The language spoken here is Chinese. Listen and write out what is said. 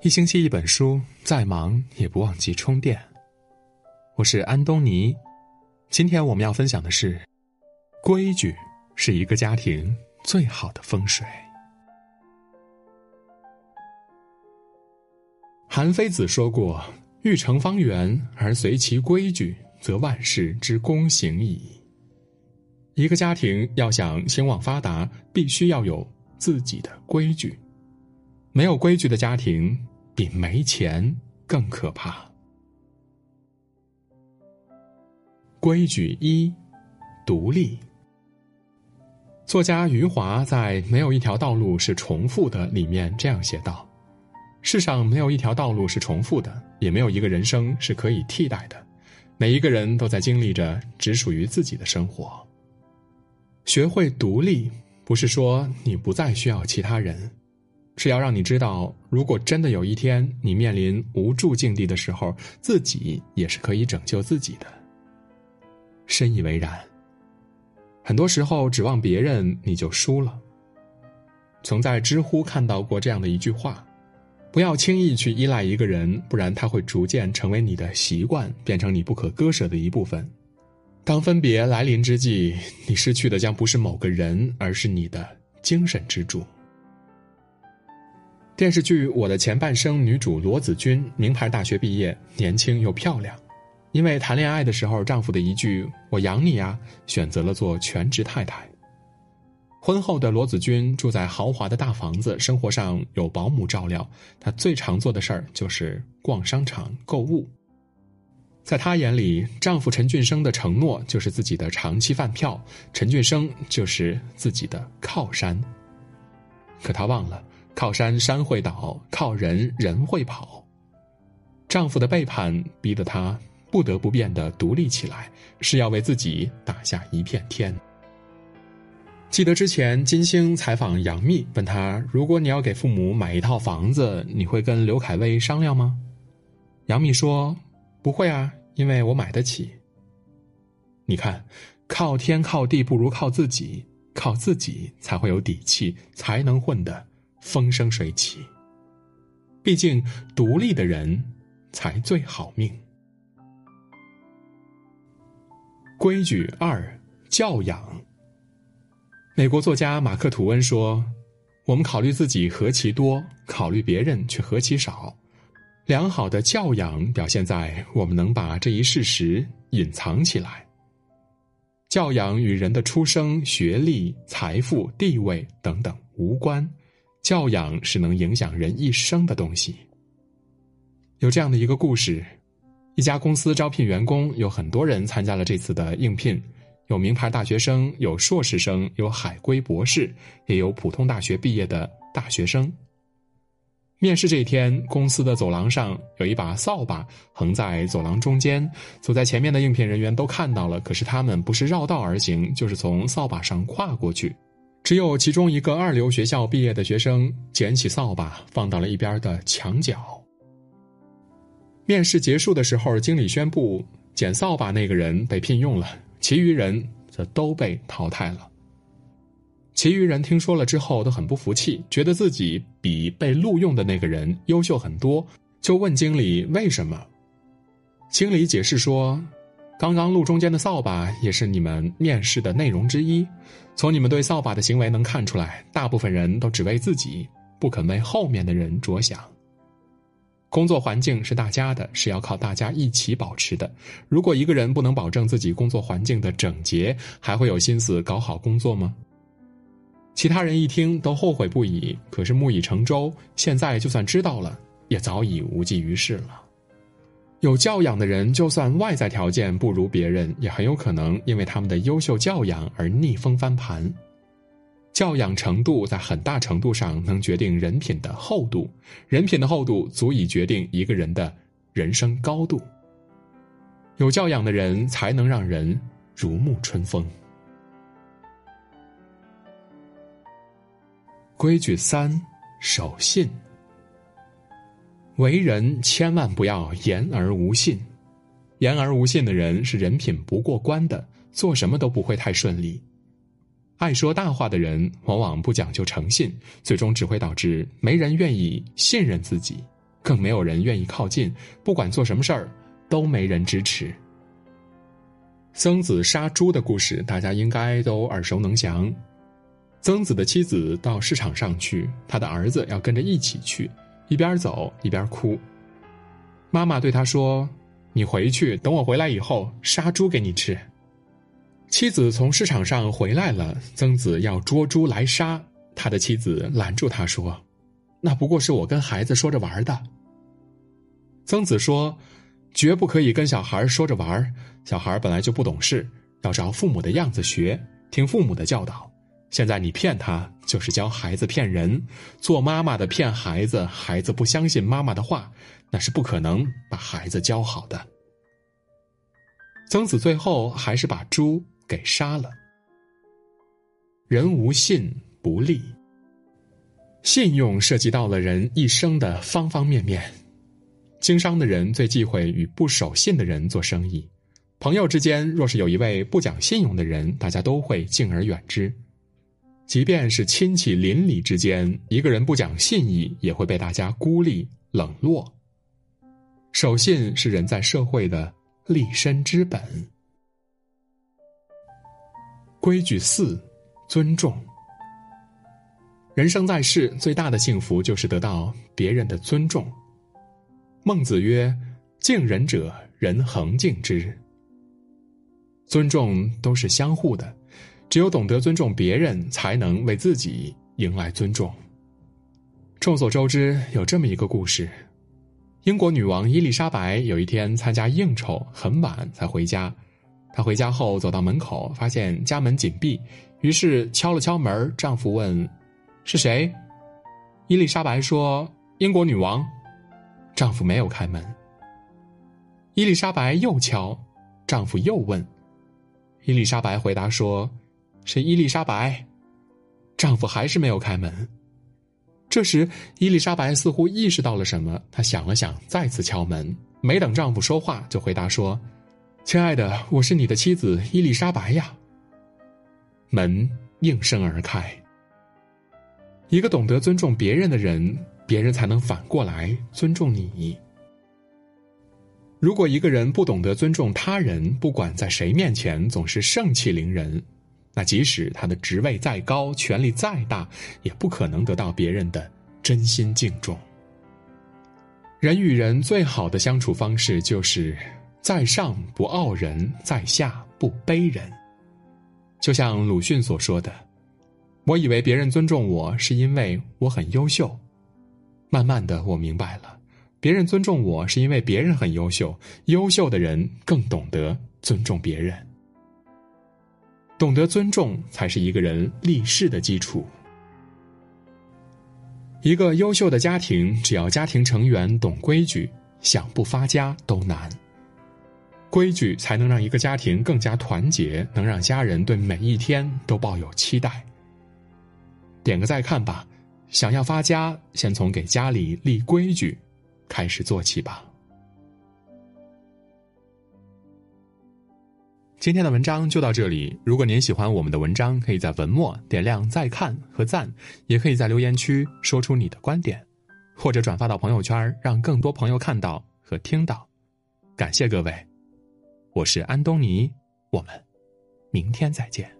一星期一本书，再忙也不忘记充电。我是安东尼，今天我们要分享的是：规矩是一个家庭最好的风水。韩非子说过：“欲成方圆而随其规矩，则万事之功行矣。”一个家庭要想兴旺发达，必须要有自己的规矩。没有规矩的家庭，比没钱更可怕。规矩一：独立。作家余华在《没有一条道路是重复的》里面这样写道：“世上没有一条道路是重复的，也没有一个人生是可以替代的。每一个人都在经历着只属于自己的生活。学会独立，不是说你不再需要其他人。”是要让你知道，如果真的有一天你面临无助境地的时候，自己也是可以拯救自己的。深以为然。很多时候指望别人，你就输了。曾在知乎看到过这样的一句话：不要轻易去依赖一个人，不然他会逐渐成为你的习惯，变成你不可割舍的一部分。当分别来临之际，你失去的将不是某个人，而是你的精神支柱。电视剧《我的前半生》女主罗子君，名牌大学毕业，年轻又漂亮。因为谈恋爱的时候丈夫的一句“我养你啊”，选择了做全职太太。婚后的罗子君住在豪华的大房子，生活上有保姆照料。她最常做的事儿就是逛商场购物。在她眼里，丈夫陈俊生的承诺就是自己的长期饭票，陈俊生就是自己的靠山。可她忘了。靠山山会倒，靠人人会跑。丈夫的背叛逼得她不得不变得独立起来，是要为自己打下一片天。记得之前金星采访杨幂，问她：“如果你要给父母买一套房子，你会跟刘恺威商量吗？”杨幂说：“不会啊，因为我买得起。”你看，靠天靠地不如靠自己，靠自己才会有底气，才能混得。风生水起。毕竟，独立的人才最好命。规矩二：教养。美国作家马克·吐温说：“我们考虑自己何其多，考虑别人却何其少。良好的教养表现在我们能把这一事实隐藏起来。教养与人的出生、学历、财富、地位等等无关。”教养是能影响人一生的东西。有这样的一个故事：一家公司招聘员工，有很多人参加了这次的应聘，有名牌大学生，有硕士生，有海归博士，也有普通大学毕业的大学生。面试这一天，公司的走廊上有一把扫把横在走廊中间，走在前面的应聘人员都看到了，可是他们不是绕道而行，就是从扫把上跨过去。只有其中一个二流学校毕业的学生捡起扫把放到了一边的墙角。面试结束的时候，经理宣布捡扫把那个人被聘用了，其余人则都被淘汰了。其余人听说了之后都很不服气，觉得自己比被录用的那个人优秀很多，就问经理为什么。经理解释说。刚刚路中间的扫把也是你们面试的内容之一。从你们对扫把的行为能看出来，大部分人都只为自己，不肯为后面的人着想。工作环境是大家的，是要靠大家一起保持的。如果一个人不能保证自己工作环境的整洁，还会有心思搞好工作吗？其他人一听都后悔不已，可是木已成舟，现在就算知道了，也早已无济于事了。有教养的人，就算外在条件不如别人，也很有可能因为他们的优秀教养而逆风翻盘。教养程度在很大程度上能决定人品的厚度，人品的厚度足以决定一个人的人生高度。有教养的人才能让人如沐春风。规矩三：守信。为人千万不要言而无信，言而无信的人是人品不过关的，做什么都不会太顺利。爱说大话的人往往不讲究诚信，最终只会导致没人愿意信任自己。更没有人愿意靠近。不管做什么事儿，都没人支持。曾子杀猪的故事，大家应该都耳熟能详。曾子的妻子到市场上去，他的儿子要跟着一起去，一边走一边哭。妈妈对他说：“你回去，等我回来以后杀猪给你吃。”妻子从市场上回来了，曾子要捉猪来杀，他的妻子拦住他说：“那不过是我跟孩子说着玩的。”曾子说：“绝不可以跟小孩说着玩，小孩本来就不懂事，要照父母的样子学，听父母的教导。现在你骗他，就是教孩子骗人。做妈妈的骗孩子，孩子不相信妈妈的话，那是不可能把孩子教好的。”曾子最后还是把猪。给杀了。人无信不立。信用涉及到了人一生的方方面面。经商的人最忌讳与不守信的人做生意。朋友之间若是有一位不讲信用的人，大家都会敬而远之。即便是亲戚邻里之间，一个人不讲信义，也会被大家孤立冷落。守信是人在社会的立身之本。规矩四，尊重。人生在世，最大的幸福就是得到别人的尊重。孟子曰：“敬人者，人恒敬之。”尊重都是相互的，只有懂得尊重别人，才能为自己迎来尊重。众所周知，有这么一个故事：英国女王伊丽莎白有一天参加应酬，很晚才回家。她回家后走到门口，发现家门紧闭，于是敲了敲门。丈夫问：“是谁？”伊丽莎白说：“英国女王。”丈夫没有开门。伊丽莎白又敲，丈夫又问。伊丽莎白回答说：“是伊丽莎白。”丈夫还是没有开门。这时，伊丽莎白似乎意识到了什么，她想了想，再次敲门。没等丈夫说话，就回答说。亲爱的，我是你的妻子伊丽莎白呀。门应声而开。一个懂得尊重别人的人，别人才能反过来尊重你。如果一个人不懂得尊重他人，不管在谁面前总是盛气凌人，那即使他的职位再高，权力再大，也不可能得到别人的真心敬重。人与人最好的相处方式就是。在上不傲人，在下不卑人。就像鲁迅所说的：“我以为别人尊重我是因为我很优秀，慢慢的我明白了，别人尊重我是因为别人很优秀。优秀的人更懂得尊重别人，懂得尊重才是一个人立世的基础。一个优秀的家庭，只要家庭成员懂规矩，想不发家都难。”规矩才能让一个家庭更加团结，能让家人对每一天都抱有期待。点个再看吧，想要发家，先从给家里立规矩开始做起吧。今天的文章就到这里。如果您喜欢我们的文章，可以在文末点亮再看和赞，也可以在留言区说出你的观点，或者转发到朋友圈，让更多朋友看到和听到。感谢各位。我是安东尼，我们明天再见。